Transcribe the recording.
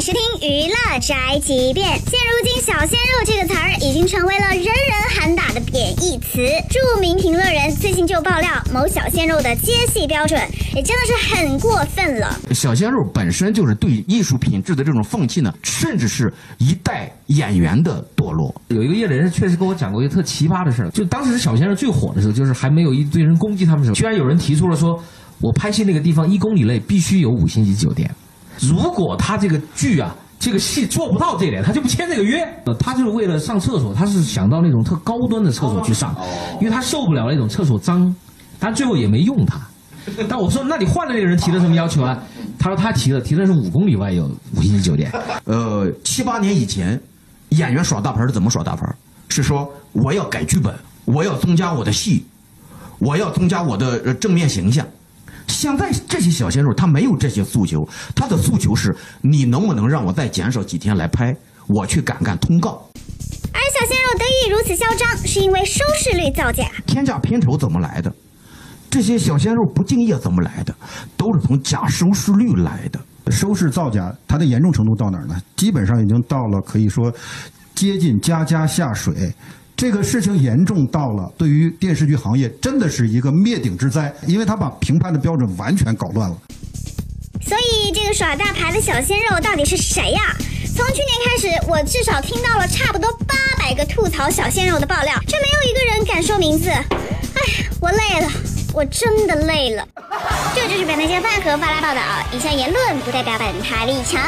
视听娱乐宅急便。现如今，“小鲜肉”这个词儿已经成为了人人喊打的贬义词。著名评论人最近就爆料，某小鲜肉的接戏标准也真的是很过分了。小鲜肉本身就是对艺术品质的这种放弃呢，甚至是一代演员的堕落。有一个业内人士确实跟我讲过一个特奇葩的事儿，就当时小鲜肉最火的时候，就是还没有一堆人攻击他们的时候，居然有人提出了说，我拍戏那个地方一公里内必须有五星级酒店。如果他这个剧啊，这个戏做不到这点，他就不签这个约。他就是为了上厕所，他是想到那种特高端的厕所去上，因为他受不了那种厕所脏。但最后也没用他。但我说，那你换了那个人提的什么要求啊？他说他提的，提的是五公里外有五星级酒店。呃，七八年以前，演员耍大牌是怎么耍大牌？是说我要改剧本，我要增加我的戏，我要增加我的正面形象。现在这些小鲜肉他没有这些诉求，他的诉求是你能不能让我再减少几天来拍，我去赶赶通告。而小鲜肉得以如此嚣张，是因为收视率造假。天价片酬怎么来的？这些小鲜肉不敬业怎么来的？都是从假收视率来的。收视造假，它的严重程度到哪儿呢？基本上已经到了可以说接近家家下水。这个事情严重到了，对于电视剧行业真的是一个灭顶之灾，因为他把评判的标准完全搞乱了。所以，这个耍大牌的小鲜肉到底是谁呀？从去年开始，我至少听到了差不多八百个吐槽小鲜肉的爆料，却没有一个人敢说名字。哎，我累了，我真的累了。这就是本台饭和发来报道，以下言论不代表本台立场。